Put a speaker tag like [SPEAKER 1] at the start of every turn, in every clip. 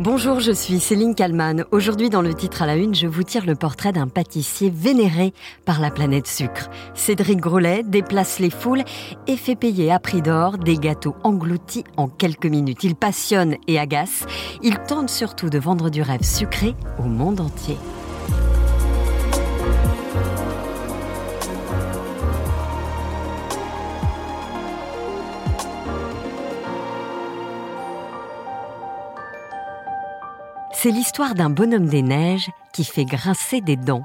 [SPEAKER 1] Bonjour, je suis Céline Kalman. Aujourd'hui, dans le titre à la une, je vous tire le portrait d'un pâtissier vénéré par la planète sucre. Cédric Grolet déplace les foules et fait payer à prix d'or des gâteaux engloutis en quelques minutes. Il passionne et agace. Il tente surtout de vendre du rêve sucré au monde entier. C'est l'histoire d'un bonhomme des neiges qui fait grincer des dents.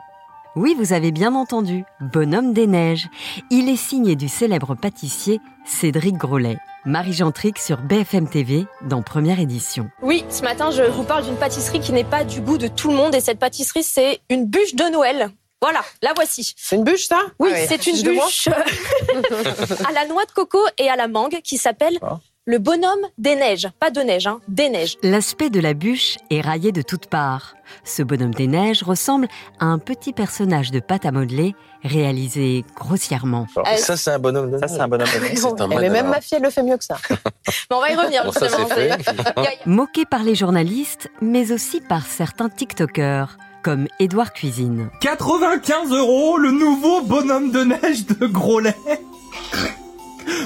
[SPEAKER 1] Oui, vous avez bien entendu, Bonhomme des Neiges. Il est signé du célèbre pâtissier Cédric Grolet. Marie Gentric sur BFM TV dans première édition.
[SPEAKER 2] Oui, ce matin, je vous parle d'une pâtisserie qui n'est pas du goût de tout le monde et cette pâtisserie, c'est une bûche de Noël. Voilà, la voici.
[SPEAKER 3] C'est une bûche, ça?
[SPEAKER 2] Oui,
[SPEAKER 3] Ah ouais.
[SPEAKER 2] c'est une bûche à la noix de coco et à la mangue qui s'appelle. Le bonhomme des neiges. Pas de neige, hein, des neiges.
[SPEAKER 1] L'aspect de la bûche est raillé de toutes parts. Ce bonhomme des neiges ressemble à un petit personnage de pâte à modeler réalisé grossièrement.
[SPEAKER 2] Euh,
[SPEAKER 4] Ça, c'est un bonhomme de
[SPEAKER 3] Ça, c'est un bonhomme de neige.
[SPEAKER 4] Un
[SPEAKER 3] Mais même ma fille, elle le fait mieux que ça.
[SPEAKER 2] Mais on va y revenir,
[SPEAKER 4] Bon, ça, fait.
[SPEAKER 1] Moqué par les journalistes, mais aussi par certains TikTokers, comme Édouard Cuisine.
[SPEAKER 5] 95 euros, le nouveau bonhomme de neige de Grolet.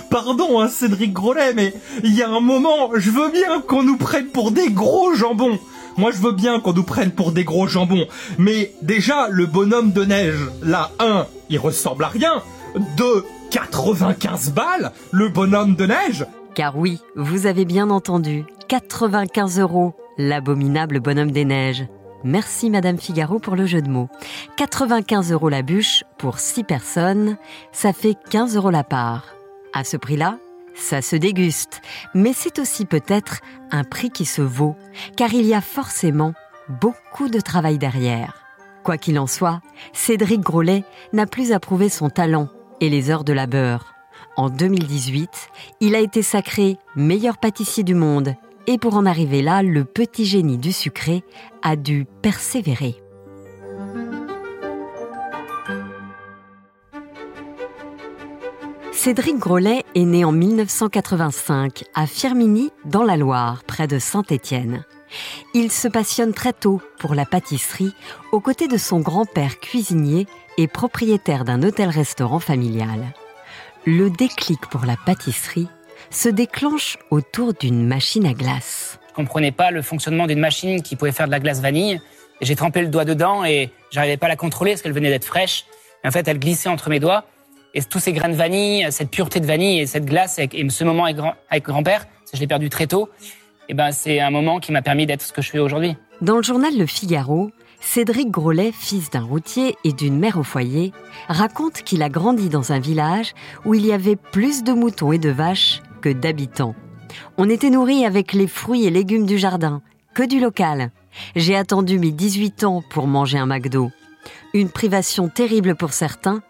[SPEAKER 5] Pardon, hein, Cédric Grolet, mais il y a un moment, je veux bien qu'on nous prenne pour des gros jambons. Moi, je veux bien qu'on nous prenne pour des gros jambons. Mais déjà, le bonhomme de neige, là, un, il ressemble à rien. Deux, 95 balles, le bonhomme de neige.
[SPEAKER 1] Car oui, vous avez bien entendu, 95 euros, l'abominable bonhomme des neiges. Merci Madame Figaro pour le jeu de mots. 95 euros la bûche pour 6 personnes, ça fait 15 euros la part. À ce prix-là, ça se déguste, mais c'est aussi peut-être un prix qui se vaut, car il y a forcément beaucoup de travail derrière. Quoi qu'il en soit, Cédric Grolet n'a plus à prouver son talent et les heures de labeur. En 2018, il a été sacré meilleur pâtissier du monde et pour en arriver là, le petit génie du sucré a dû persévérer. Cédric Grolet est né en 1985 à Firminy, dans la Loire, près de Saint-Étienne. Il se passionne très tôt pour la pâtisserie, aux côtés de son grand-père cuisinier et propriétaire d'un hôtel-restaurant familial. Le déclic pour la pâtisserie se déclenche autour d'une machine à glace.
[SPEAKER 6] Je comprenais pas le fonctionnement d'une machine qui pouvait faire de la glace vanille. J'ai trempé le doigt dedans et j'arrivais pas à la contrôler parce qu'elle venait d'être fraîche. En fait, elle glissait entre mes doigts. Et tous ces grains de vanille, cette pureté de vanille et cette glace et ce moment avec, grand, avec grand-père, je l'ai perdu très tôt, et ben c'est un moment qui m'a permis d'être ce que je suis aujourd'hui.
[SPEAKER 1] Dans le journal Le Figaro, Cédric Grolet, fils d'un routier et d'une mère au foyer, raconte qu'il a grandi dans un village où il y avait plus de moutons et de vaches que d'habitants. On était nourri avec les fruits et légumes du jardin, que du local. J'ai attendu mes 18 ans pour manger un McDo. Une privation terrible pour certains,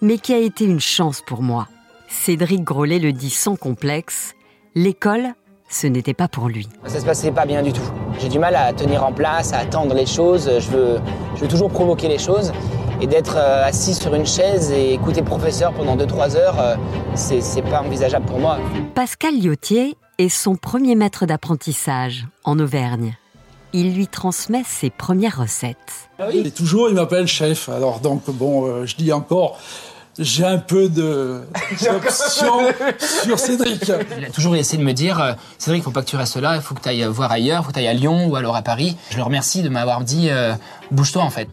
[SPEAKER 1] mais qui a été une chance pour moi. Cédric Grolet le dit sans complexe, l'école, ce n'était pas pour lui.
[SPEAKER 6] Ça se passait pas bien du tout. J'ai du mal à tenir en place, à attendre les choses. Je veux, je veux toujours provoquer les choses. Et d'être euh, assis sur une chaise et écouter le professeur pendant 2-3 heures, euh, c'est c'est pas envisageable pour moi.
[SPEAKER 1] Pascal Liotier est son premier maître d'apprentissage en Auvergne. Il lui transmet ses premières recettes.
[SPEAKER 7] Et toujours, il m'appelle chef. Alors donc, bon, euh, je dis encore, j'ai un peu de d'option sur Cédric.
[SPEAKER 6] Il a toujours essayé de me dire euh, Cédric, il faut pas que tu restes là, il faut que tu ailles voir ailleurs, il faut que tu ailles à Lyon ou alors à Paris. Je le remercie de m'avoir dit euh, Bouge-toi en fait.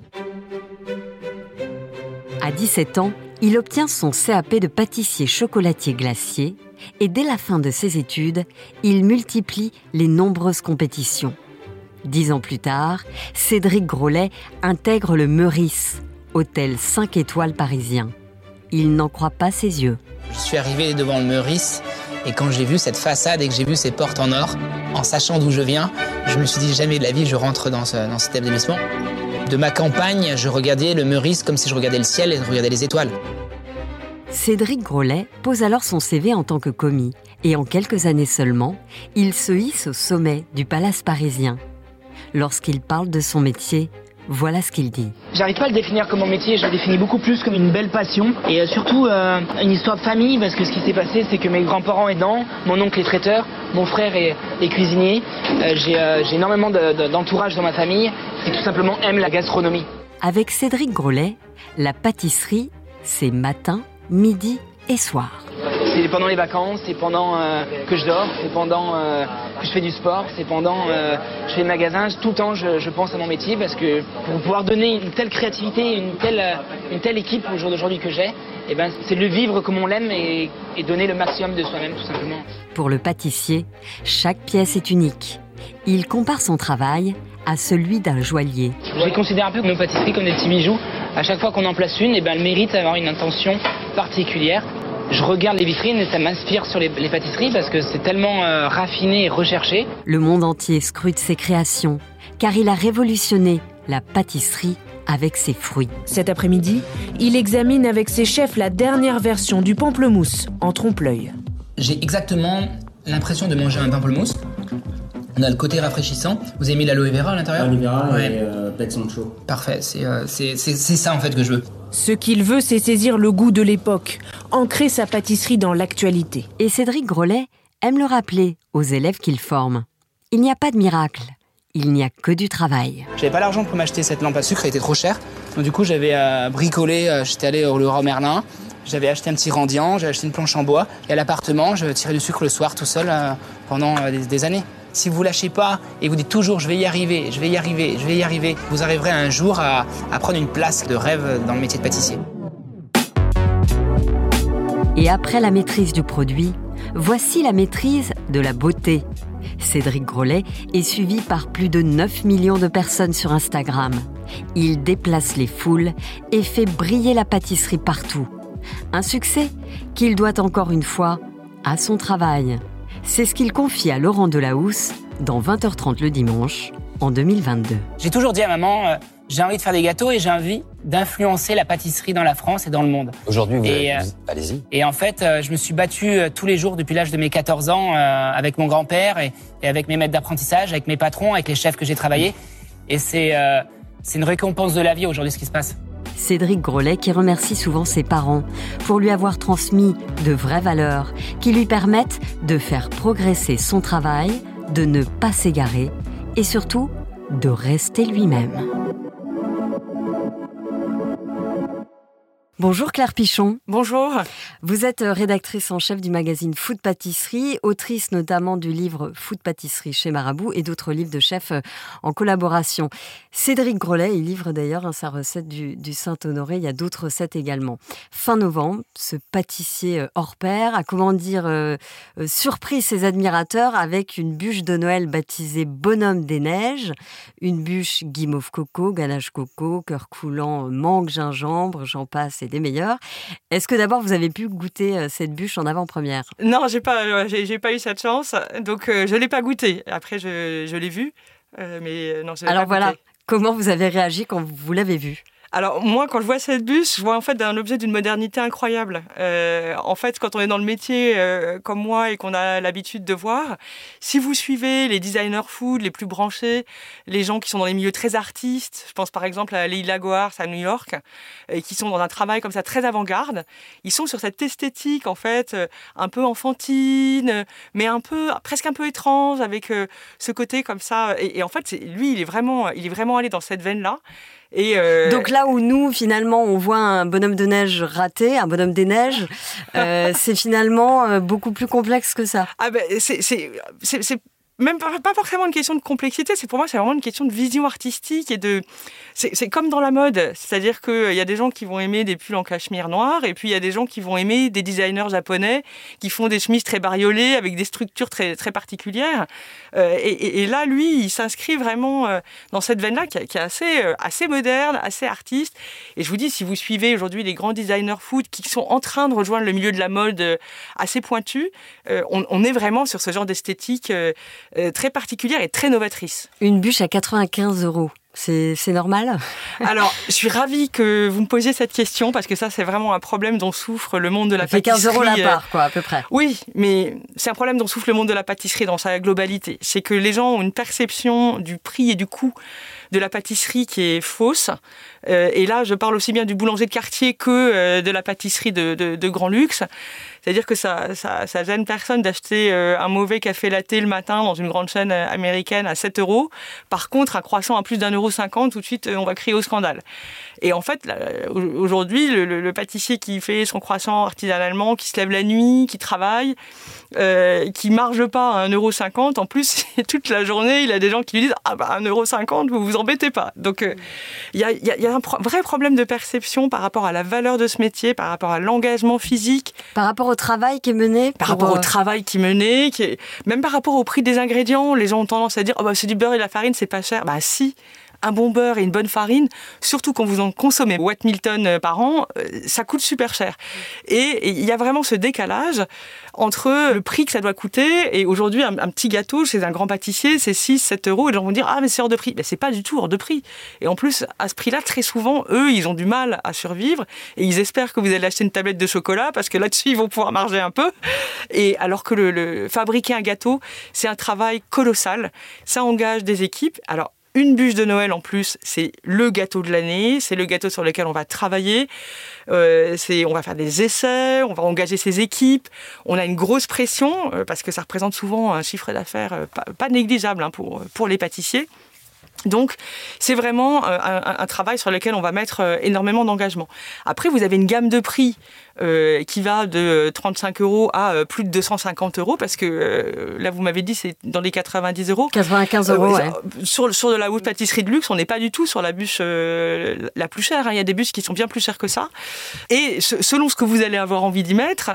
[SPEAKER 1] À 17 ans, il obtient son CAP de pâtissier chocolatier glacier et dès la fin de ses études, il multiplie les nombreuses compétitions. Dix ans plus tard, Cédric Grolet intègre le Meurice, hôtel 5 étoiles parisien. Il n'en croit pas ses yeux.
[SPEAKER 6] Je suis arrivé devant le Meurice et quand j'ai vu cette façade et que j'ai vu ces portes en or, en sachant d'où je viens, je me suis dit jamais de la vie je rentre dans, ce- dans cet établissement. De ma campagne, je regardais le Meurice comme si je regardais le ciel et je regardais les étoiles.
[SPEAKER 1] Cédric Grolet pose alors son CV en tant que commis et en quelques années seulement, il se hisse au sommet du palace parisien. Lorsqu'il parle de son métier, Voilà ce qu'il dit.
[SPEAKER 6] J'arrive pas à le définir comme mon métier, je le définis beaucoup plus comme une belle passion et euh, surtout euh, une histoire de famille parce que ce qui s'est passé c'est que mes grands-parents aidant, mon oncle est traiteur, mon frère est, est cuisinier, Euh, j'ai euh, énormément de- de- d'entourage dans ma famille qui tout simplement aime la gastronomie.
[SPEAKER 1] Avec Cédric Grolet, la pâtisserie, c'est matin, midi et soir.
[SPEAKER 6] C'est pendant les vacances, c'est pendant que je dors, c'est pendant je fais du sport, c'est pendant euh, je fais le magasin. Tout le temps, je, je pense à mon métier parce que pour pouvoir donner une telle créativité, une telle, euh, une telle équipe au jour d'aujourd'hui que j'ai, eh ben, c'est le vivre comme on l'aime et, et donner le maximum de soi-même, tout simplement.
[SPEAKER 1] Pour le pâtissier, chaque pièce est unique. Il compare son travail à celui d'un joaillier.
[SPEAKER 6] Je considère un peu nos pâtisseries, comme des petits bijoux. À chaque fois qu'on en place une, eh ben, elle mérite d'avoir une intention particulière. Je regarde les vitrines et ça m'inspire sur les, les pâtisseries parce que c'est tellement euh, raffiné et recherché.
[SPEAKER 1] Le monde entier scrute ses créations, car il a révolutionné la pâtisserie avec ses fruits.
[SPEAKER 4] Cet après-midi, il examine avec ses chefs la dernière version du pamplemousse en trompe-l'œil.
[SPEAKER 6] J'ai exactement l'impression de manger un pamplemousse. On a le côté rafraîchissant. Vous avez mis l'aloe vera à l'intérieur?
[SPEAKER 8] Aloe vera
[SPEAKER 6] Ouais.
[SPEAKER 8] et euh.
[SPEAKER 6] Parfait, c'est euh, c'est- c'est- c'est ça en fait que je veux.
[SPEAKER 4] Ce qu'il veut, c'est saisir le goût de l'époque, ancrer sa pâtisserie dans l'actualité.
[SPEAKER 1] Et Cédric Grolet aime le rappeler aux élèves qu'il forme. Il n'y a pas de miracle, il n'y a que du travail.
[SPEAKER 6] J'avais pas l'argent pour m'acheter cette lampe à sucre, elle était trop chère. Donc du coup, j'avais euh, bricolé, euh, j'étais allé au Leroy Merlin, j'avais acheté un petit rendiant, j'avais acheté une planche en bois, et à l'appartement, je tirais du sucre le soir tout seul euh, pendant euh, des, des années. Si vous lâchez pas et vous dites toujours je vais y arriver, je vais y arriver, je vais y arriver, vous arriverez un jour à, prendre une place de rêve dans le métier de pâtissier.
[SPEAKER 1] Et après la maîtrise du produit, voici la maîtrise de la beauté. Cédric Grolet est suivi par plus de 9 millions de personnes sur Instagram. Il déplace les foules et fait briller la pâtisserie partout. Un succès qu'il doit encore une fois à son travail. C'est ce qu'il confie à Laurent Delahousse dans 20h30 le dimanche en 2022.
[SPEAKER 6] J'ai toujours dit à maman, euh, j'ai envie de faire des gâteaux et j'ai envie d'influencer la pâtisserie dans la France et dans le monde.
[SPEAKER 9] Aujourd'hui, vous,
[SPEAKER 6] Et,
[SPEAKER 9] avez-
[SPEAKER 6] euh,
[SPEAKER 9] vous- allez-y.
[SPEAKER 6] Et en fait, euh, je me suis battu euh, tous les jours depuis l'âge de mes 14 ans euh, avec mon grand-père et, et avec mes maîtres d'apprentissage, avec mes patrons, avec les chefs que j'ai travaillés. Et c'est euh, c'est une récompense de la vie aujourd'hui ce qui se passe.
[SPEAKER 1] Cédric Grolet qui remercie souvent ses parents pour lui avoir transmis de vraies valeurs qui lui permettent de faire progresser son travail, de ne pas s'égarer et surtout de rester lui-même. Bonjour Claire Pichon.
[SPEAKER 3] Bonjour.
[SPEAKER 1] Vous êtes rédactrice en chef du magazine Food Pâtisserie, autrice notamment du livre Food Pâtisserie chez Marabout et d'autres livres de chefs euh, en collaboration. Cédric Grolet, il livre d'ailleurs hein, sa recette du, du Saint-Honoré. Il y a d'autres recettes également. Fin novembre, ce pâtissier euh, hors pair a, comment dire, euh, euh, surpris ses admirateurs avec une bûche de Noël baptisée Bonhomme des Neiges. Une bûche guimauve coco, ganache coco, cœur coulant, euh, mangue, gingembre, j'en passe et des meilleurs. Est-ce que d'abord vous avez pu goûter euh, cette bûche en avant-première?
[SPEAKER 3] Non, j'ai pas, euh, j'ai, pas eu cette chance, donc euh, je l'ai pas goûté. Après, je, je l'ai vu, euh, mais non, je
[SPEAKER 1] Alors
[SPEAKER 3] pas
[SPEAKER 1] voilà,
[SPEAKER 3] goûté.
[SPEAKER 1] comment vous avez réagi quand vous l'avez vue?
[SPEAKER 3] Alors moi, quand je vois cette bûche, je vois en fait un objet d'une modernité incroyable. Euh, en fait, quand on est dans le métier euh, comme moi et qu'on a l'habitude de voir, si vous suivez les designers food les plus branchés, les gens qui sont dans les milieux très artistes, je pense par exemple à Leila Gohars à New York, et qui sont dans un travail comme ça très avant-garde, ils sont sur cette esthétique en fait euh, un peu enfantine, euh, mais un peu presque un peu étrange avec euh, ce côté comme ça. Et, et en fait, lui, il est vraiment, il est vraiment allé dans cette veine-là. Et euh,
[SPEAKER 1] Donc là où nous, finalement, on voit un bonhomme de neige raté, un bonhomme des neiges, euh, c'est finalement euh, beaucoup plus complexe que ça.
[SPEAKER 3] Ah ben, c'est, c'est, c'est, c'est même pas, forcément une question de complexité, c'est pour moi c'est vraiment une question de vision artistique et de c'est, comme dans la mode, c'est-à-dire qu'il y a des gens qui vont aimer des pulls en cachemire noir et puis il y a des gens qui vont aimer des designers japonais qui font des chemises très bariolées avec des structures très très particulières. Euh, et, là lui il s'inscrit vraiment euh, dans cette veine là qui, est- assez euh, assez moderne, assez artiste. Et je vous dis si vous suivez aujourd'hui les grands designers food qui sont en train de rejoindre le milieu de la mode euh, assez pointu, euh, on, est vraiment sur ce genre d'esthétique euh, euh, très particulière et très novatrice.
[SPEAKER 1] Une bûche à 95 euros. C'est normal
[SPEAKER 3] Alors, je suis ravie que vous me posiez cette question parce que ça, c'est vraiment un problème dont souffre le monde de la
[SPEAKER 1] ça fait
[SPEAKER 3] pâtisserie.
[SPEAKER 1] 15 euros la part, quoi, à peu près.
[SPEAKER 3] Oui, mais c'est un problème dont souffre le monde de la pâtisserie dans sa globalité. C'est que les gens ont une perception du prix et du coût de la pâtisserie qui est fausse. Euh, et là, je parle aussi bien du boulanger de quartier que euh, de la pâtisserie de, grand luxe. C'est-à-dire que ça, ça, gêne personne d'acheter euh, un mauvais café latte le matin dans une grande chaîne américaine à 7 euros. Par contre, un croissant à plus d'un euro cinquante, tout de suite, on va crier au scandale. Et en fait, aujourd'hui, le, pâtissier qui fait son croissant artisanalement, qui se lève la nuit, qui travaille, euh, qui marge pas à 1,50€, en plus, toute la journée, il a des gens qui lui disent Ah bah 1,50€, vous vous embêtez pas. Donc, il euh, y, a, y, a, un pro vrai problème de perception par rapport à la valeur de ce métier, par rapport à l'engagement physique.
[SPEAKER 1] Par rapport au travail qui est mené
[SPEAKER 3] Par rapport au travail qui est mené, qui est... même par rapport au prix des ingrédients. Les gens ont tendance à dire Oh bah c'est du beurre et de la farine, c'est pas cher. Bah si un bon beurre et une bonne farine, surtout quand vous en consommez. Watt Milton par an, ça coûte super cher. Et il y a vraiment ce décalage entre le prix que ça doit coûter et aujourd'hui un, petit gâteau chez un grand pâtissier c'est 6 7 euros et les gens vont dire ah mais c'est hors de prix. Mais c'est pas du tout hors de prix. Et en plus à ce prix là très souvent eux ils ont du mal à survivre et ils espèrent que vous allez acheter une tablette de chocolat parce que là-dessus ils vont pouvoir marger un peu. Et alors que le fabriquer un gâteau c'est un travail colossal. Ça engage des équipes. Alors une bûche de Noël en plus, c'est le gâteau de l'année, c'est le gâteau sur lequel on va travailler, euh, on va faire des essais, on va engager ses équipes, on a une grosse pression euh, parce que ça représente souvent un chiffre d'affaires euh, pas, négligeable hein, pour les pâtissiers. Donc, c'est vraiment un, un, un, travail sur lequel on va mettre énormément d'engagement. Après, vous avez une gamme de prix euh, qui va de 35 euros à euh, plus de 250 euros parce que euh, là vous m'avez dit c'est dans les 90 euros.
[SPEAKER 1] 95 euros. Ouais.
[SPEAKER 3] Sur, sur de la haute pâtisserie de luxe, on n'est pas du tout sur la bûche la plus chère. Hein. Il y a des bûches qui sont bien plus chères que ça. Et selon ce que vous allez avoir envie d'y mettre,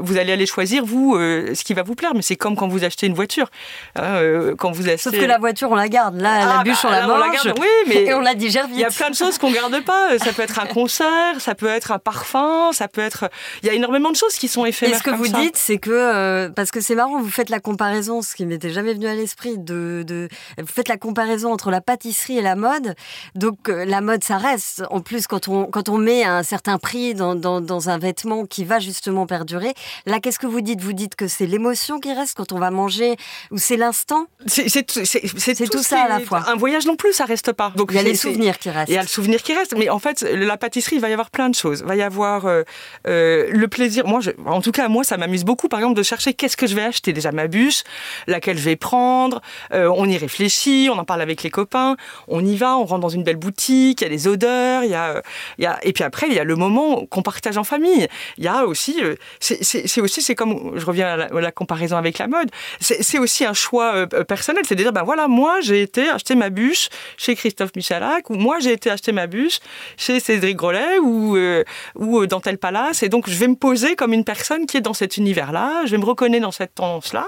[SPEAKER 3] vous allez aller choisir vous ce qui va vous plaire. Mais c'est comme quand vous achetez une voiture. Hein, quand vous achetez...
[SPEAKER 1] Sauf que la voiture on la garde. Là ah, la bûche bah, on la mange. On la garde,
[SPEAKER 3] oui, mais
[SPEAKER 1] et on la digère vite.
[SPEAKER 3] Il y a plein de choses qu'on garde pas. Ça peut être un concert, ça peut être un parfum, ça peut être il y a énormément de choses qui sont éphémères.
[SPEAKER 1] Et ce que vous
[SPEAKER 3] ça.
[SPEAKER 1] dites, c'est que euh, parce que c'est marrant, vous faites la comparaison, ce qui m'était jamais venu à l'esprit, de, de, vous faites la comparaison entre la pâtisserie et la mode. Donc euh, la mode, ça reste. En plus, quand on quand on met un certain prix dans, dans, dans un vêtement qui va justement perdurer, là, qu'est-ce que vous dites? Vous dites que c'est l'émotion qui reste quand on va manger, ou c'est l'instant?
[SPEAKER 3] C'est tout,
[SPEAKER 1] tout ça à la fois.
[SPEAKER 3] Un voyage non plus, ça reste pas.
[SPEAKER 1] Donc il y a les souvenirs qui restent.
[SPEAKER 3] Il y a le souvenir qui reste, mais en fait, la pâtisserie, il va y avoir plein de choses. Il va y avoir euh, euh, le plaisir. Moi, je, en tout cas, moi, ça m'amuse beaucoup, par exemple, de chercher qu'est-ce que je vais acheter. Déjà ma bûche, laquelle je vais prendre. Euh, on y réfléchit, on en parle avec les copains. On y va, on rentre dans une belle boutique. Il y a des odeurs, il y a, il y a, et puis après, il y a le moment qu'on partage en famille. Il y a aussi, c'est aussi, c'est comme, je reviens à la, à la, comparaison avec la mode. C'est aussi un choix personnel. C'est de dire, ben voilà, moi, j'ai été acheter ma bûche chez Christophe Michalak, ou moi, j'ai été acheter ma bûche chez Cédric Grolet, ou, euh, ou dans tel palace. Et donc, je vais me poser comme une personne qui est dans cet univers-là, je vais me reconnaître dans cette tendance-là.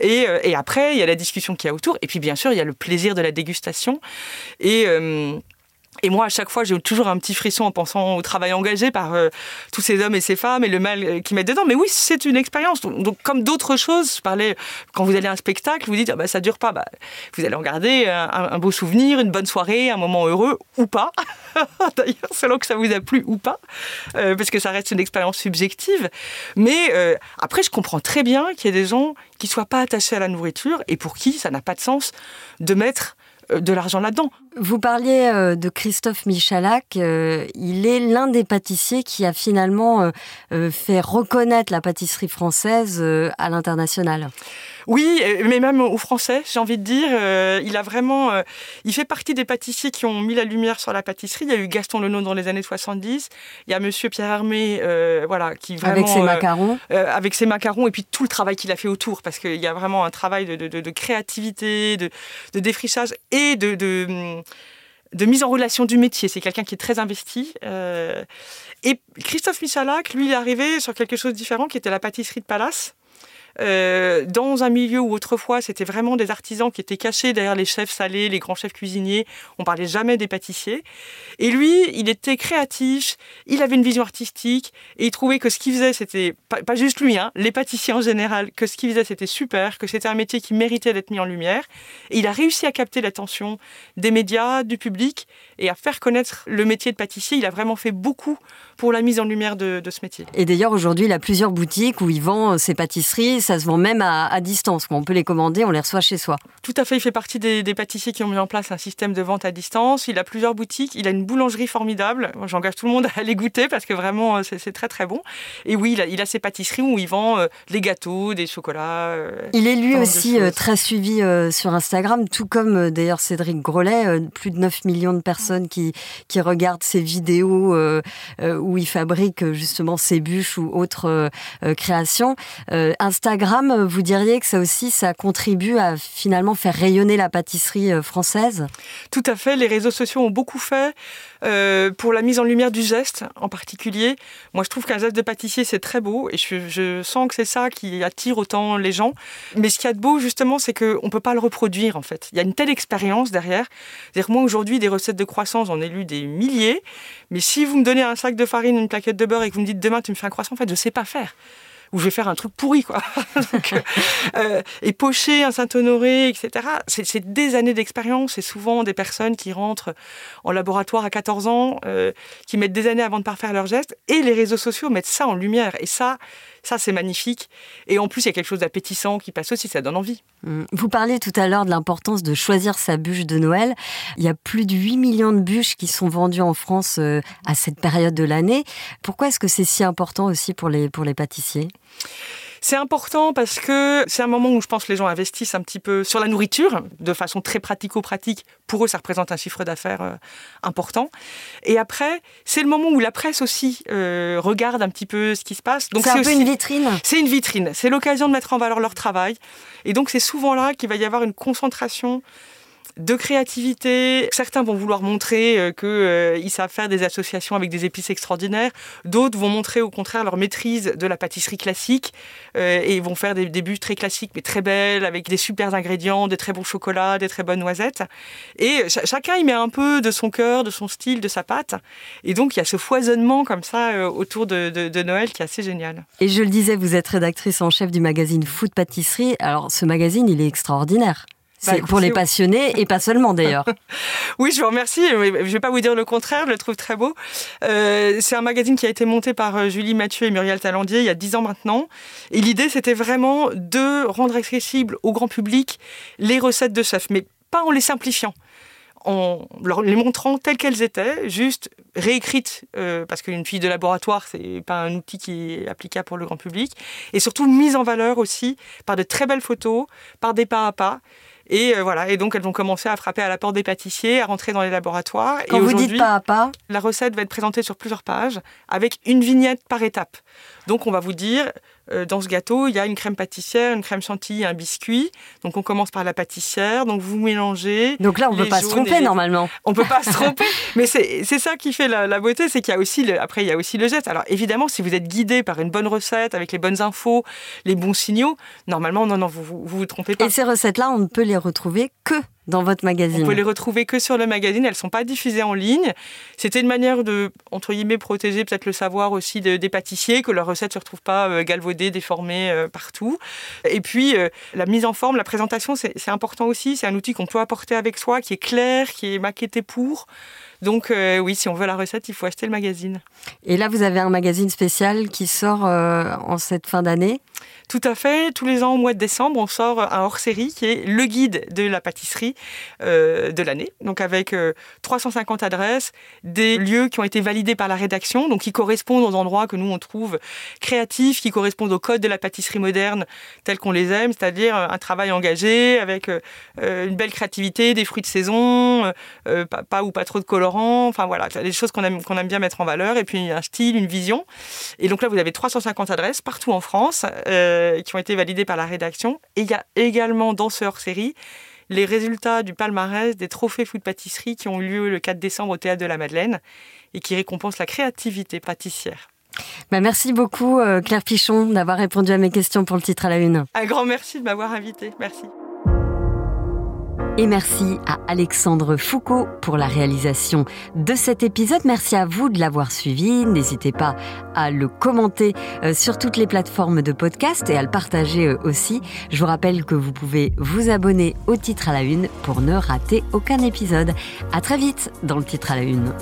[SPEAKER 3] Et, euh, et, après, il y a la discussion qu'il y a autour. Et puis, bien sûr, il y a le plaisir de la dégustation. Et. Euh, et moi, à chaque fois, j'ai toujours un petit frisson en pensant au travail engagé par euh, tous ces hommes et ces femmes et le mal qu'ils mettent dedans. Mais oui, c'est une expérience. Donc, comme d'autres choses, je parlais, quand vous allez à un spectacle, vous dites, ah bah, ça dure pas. Bah, vous allez regarder un, un, beau souvenir, une bonne soirée, un moment heureux ou pas. D'ailleurs, selon que ça vous a plu ou pas, euh, parce que ça reste une expérience subjective. Mais euh, après, je comprends très bien qu'il y ait des gens qui soient pas attachés à la nourriture et pour qui ça n'a pas de sens de mettre de l'argent là-dedans.
[SPEAKER 1] Vous parliez de Christophe Michalak. Il est l'un des pâtissiers qui a finalement fait reconnaître la pâtisserie française à l'international.
[SPEAKER 3] Oui, mais même aux Français, j'ai envie de dire. Euh, il a vraiment, euh, il fait partie des pâtissiers qui ont mis la lumière sur la pâtisserie. Il y a eu Gaston Lenôtre dans les années 70. Il y a Monsieur Pierre Hermé, euh, voilà, qui vraiment
[SPEAKER 1] avec ses macarons,
[SPEAKER 3] avec ses macarons et puis tout le travail qu'il a fait autour, parce qu'il y a vraiment un travail de, de, de créativité, de, de, défrichage et de, de mise en relation du métier. C'est quelqu'un qui est très investi. Euh, et Christophe Michalak, lui, il est arrivé sur quelque chose de différent, qui était la pâtisserie de Palace. Euh, dans un milieu où autrefois c'était vraiment des artisans qui étaient cachés derrière les chefs salés, les grands chefs cuisiniers. On parlait jamais des pâtissiers. Et lui, il était créatif, il avait une vision artistique et il trouvait que ce qu'il faisait, c'était pas, juste lui, hein, les pâtissiers en général, que ce qu'il faisait c'était super, que c'était un métier qui méritait d'être mis en lumière. Et il a réussi à capter l'attention des médias, du public et à faire connaître le métier de pâtissier. Il a vraiment fait beaucoup pour la mise en lumière de, ce métier.
[SPEAKER 1] Et d'ailleurs, aujourd'hui, il a plusieurs boutiques où il vend ses pâtisseries. Ça se vend même à, distance. On peut les commander, on les reçoit chez soi.
[SPEAKER 3] Tout à fait. Il fait partie des, pâtissiers qui ont mis en place un système de vente à distance. Il a plusieurs boutiques. Il a une boulangerie formidable. J'engage tout le monde à aller goûter parce que vraiment, euh, c'est très très bon. Et oui, il a, il a ses pâtisseries où il vend euh, des gâteaux, des chocolats. Euh,
[SPEAKER 1] il est lui aussi très suivi sur Instagram, tout comme d'ailleurs Cédric Grolet. plus de 9 millions de personnes qui, qui regardent ses vidéos où il fabrique justement ses bûches ou autres créations. Instagram, vous diriez que ça aussi, ça contribue à finalement faire rayonner la pâtisserie française
[SPEAKER 3] Tout à fait. Les réseaux sociaux ont beaucoup fait. Euh, pour la mise en lumière du geste en particulier, moi je trouve qu'un geste de pâtissier c'est très beau et je, sens que c'est ça qui attire autant les gens. Mais ce qu'il y a de beau justement, c'est qu'on ne peut pas le reproduire en fait. Il y a une telle expérience derrière. C'est-à-dire moi aujourd'hui des recettes de croissants, j'en ai lu des milliers. Mais si vous me donnez un sac de farine, une plaquette de beurre et que vous me dites demain tu me fais un croissant, en fait je ne sais pas faire où je vais faire un truc pourri, quoi. Euh, euh, et pocher un Saint-Honoré, etc. C'est des années d'expérience. C'est souvent des personnes qui rentrent en laboratoire à 14 ans, euh, qui mettent des années avant de parfaire leurs gestes. Et les réseaux sociaux mettent ça en lumière. Et ça, ça, c'est magnifique. Et en plus, il y a quelque chose d'appétissant qui passe aussi, ça donne envie.
[SPEAKER 1] Mmh. Vous parliez tout à l'heure de l'importance de choisir sa bûche de Noël. Il y a plus de 8 millions de bûches qui sont vendues en France euh, à cette période de l'année. Pourquoi est-ce que c'est si important aussi pour les, pour les pâtissiers?
[SPEAKER 3] C'est important parce que c'est un moment où je pense que les gens investissent un petit peu sur la nourriture de façon très pratico-pratique. Pour eux, ça représente un chiffre d'affaires euh, important. Et après, c'est le moment où la presse aussi euh, regarde un petit peu ce qui se passe.
[SPEAKER 1] Donc c'est un peu une vitrine.
[SPEAKER 3] C'est une vitrine. C'est l'occasion de mettre en valeur leur travail. Et donc c'est souvent là qu'il va y avoir une concentration de créativité. Certains vont vouloir montrer euh, qu'ils euh, savent faire des associations avec des épices extraordinaires. D'autres vont montrer au contraire leur maîtrise de la pâtisserie classique euh, et vont faire des, des très classiques mais très belles avec des super ingrédients, des très bons chocolats, des très bonnes noisettes. Et chacun y met un peu de son cœur, de son style, de sa pâte. Et donc il y a ce foisonnement comme ça autour de, de Noël qui est assez génial.
[SPEAKER 1] Et je le disais, vous êtes rédactrice en chef du magazine Food Pâtisserie. Alors ce magazine, il est extraordinaire. Bah, c'est pour les passionnés et pas seulement d'ailleurs.
[SPEAKER 3] oui, je vous remercie. Je ne vais pas vous dire le contraire, je le trouve très beau. Euh, c'est un magazine qui a été monté par euh, Julie Mathieu et Muriel Talandier il y a dix ans maintenant. Et l'idée, c'était vraiment de rendre accessible au grand public les recettes de chef, mais pas en les simplifiant en leur les montrant telles qu'elles étaient, juste réécrites, euh, parce qu'une fille de laboratoire, c'est pas un outil qui est applicable pour le grand public, et surtout mise en valeur aussi par de très belles photos, par des pas à pas. Et euh, voilà, et donc elles vont commencer à frapper à la porte des pâtissiers, à rentrer dans les laboratoires.
[SPEAKER 1] Quand
[SPEAKER 3] et
[SPEAKER 1] vous dites pas à pas
[SPEAKER 3] La recette va être présentée sur plusieurs pages avec une vignette par étape. Donc on va vous dire, euh, dans ce gâteau, il y a une crème pâtissière, une crème chantilly, un biscuit. Donc on commence par la pâtissière, donc vous mélangez.
[SPEAKER 1] Donc là, on ne peut pas se tromper normalement.
[SPEAKER 3] On peut pas se tromper, mais c'est ça qui fait la, beauté, c'est qu'il y a aussi le, après il y a aussi le geste. Alors évidemment, si vous êtes guidé par une bonne recette avec les bonnes infos, les bons signaux, normalement non non vous vous, vous, vous trompez pas.
[SPEAKER 1] Et ces recettes là, on ne peut les retrouver que dans votre magazine.
[SPEAKER 3] On peut les retrouver que sur le magazine, elles ne sont pas diffusées en ligne. C'était une manière de, entre guillemets, protéger peut-être le savoir aussi des pâtissiers, que leurs recettes ne se retrouvent pas euh, galvaudées, déformées euh, partout. Et puis, euh, la mise en forme, la présentation, c'est important aussi. C'est un outil qu'on peut apporter avec soi, qui est clair, qui est maquetté pour. Donc oui, si on veut la recette, il faut acheter le magazine.
[SPEAKER 1] Et là, vous avez un magazine spécial qui sort en cette fin d'année
[SPEAKER 3] tout à fait. Tous les ans, au mois de décembre, on sort un hors-série qui est le guide de la pâtisserie euh, de l'année. Donc avec 350 euh, adresses, des lieux qui ont été validés par la rédaction, donc qui correspondent aux endroits que nous on trouve créatifs, qui correspondent au code de la pâtisserie moderne tel qu'on les aime, c'est-à-dire un travail engagé avec euh, une belle créativité, des fruits de saison, pas, ou pas trop de colorants. Enfin voilà, des choses qu'on aime, qu'on aime bien mettre en valeur. Et puis un style, une vision. Et donc là, vous avez 350 adresses partout en France. Euh, qui ont été validés par la rédaction. Et il y a également dans ce hors-série les résultats du palmarès des trophées food pâtisserie qui ont eu lieu le 4 décembre au Théâtre de la Madeleine et qui récompensent la créativité pâtissière.
[SPEAKER 1] Bah, merci beaucoup euh, Claire Pichon d'avoir répondu à mes questions pour le titre à la une.
[SPEAKER 3] Un grand merci de m'avoir invité. Merci.
[SPEAKER 1] Et merci à Alexandre Foucault pour la réalisation de cet épisode. Merci à vous de l'avoir suivi. N'hésitez pas à le commenter euh, sur toutes les plateformes de podcast et à le partager euh, aussi. Je vous rappelle que vous pouvez vous abonner au titre à la une pour ne rater aucun épisode. À très vite dans le titre à la une.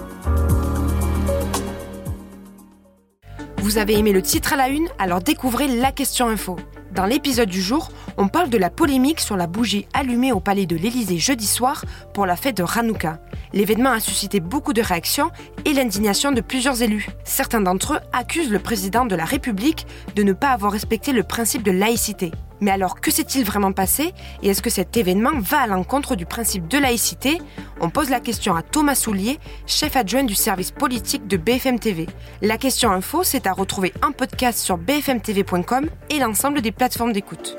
[SPEAKER 8] Vous avez aimé le titre à la une? Alors découvrez la question info. Dans l'épisode du jour, on parle de la polémique sur la bougie allumée au palais de l'Élysée jeudi soir pour la fête de Hanouka. L'événement a suscité beaucoup de réactions et l'indignation de plusieurs élus. Certains d'entre eux accusent le président de la République de ne pas avoir respecté le principe de laïcité. Mais alors, que s'est-il vraiment passé et est-ce que cet événement va à l'encontre du principe de laïcité? On pose la question à Thomas Soulier, chef adjoint du service politique de BFM TV. La question info, c'est à retrouver en podcast sur bfmtv.com et l'ensemble des plateformes d'écoute.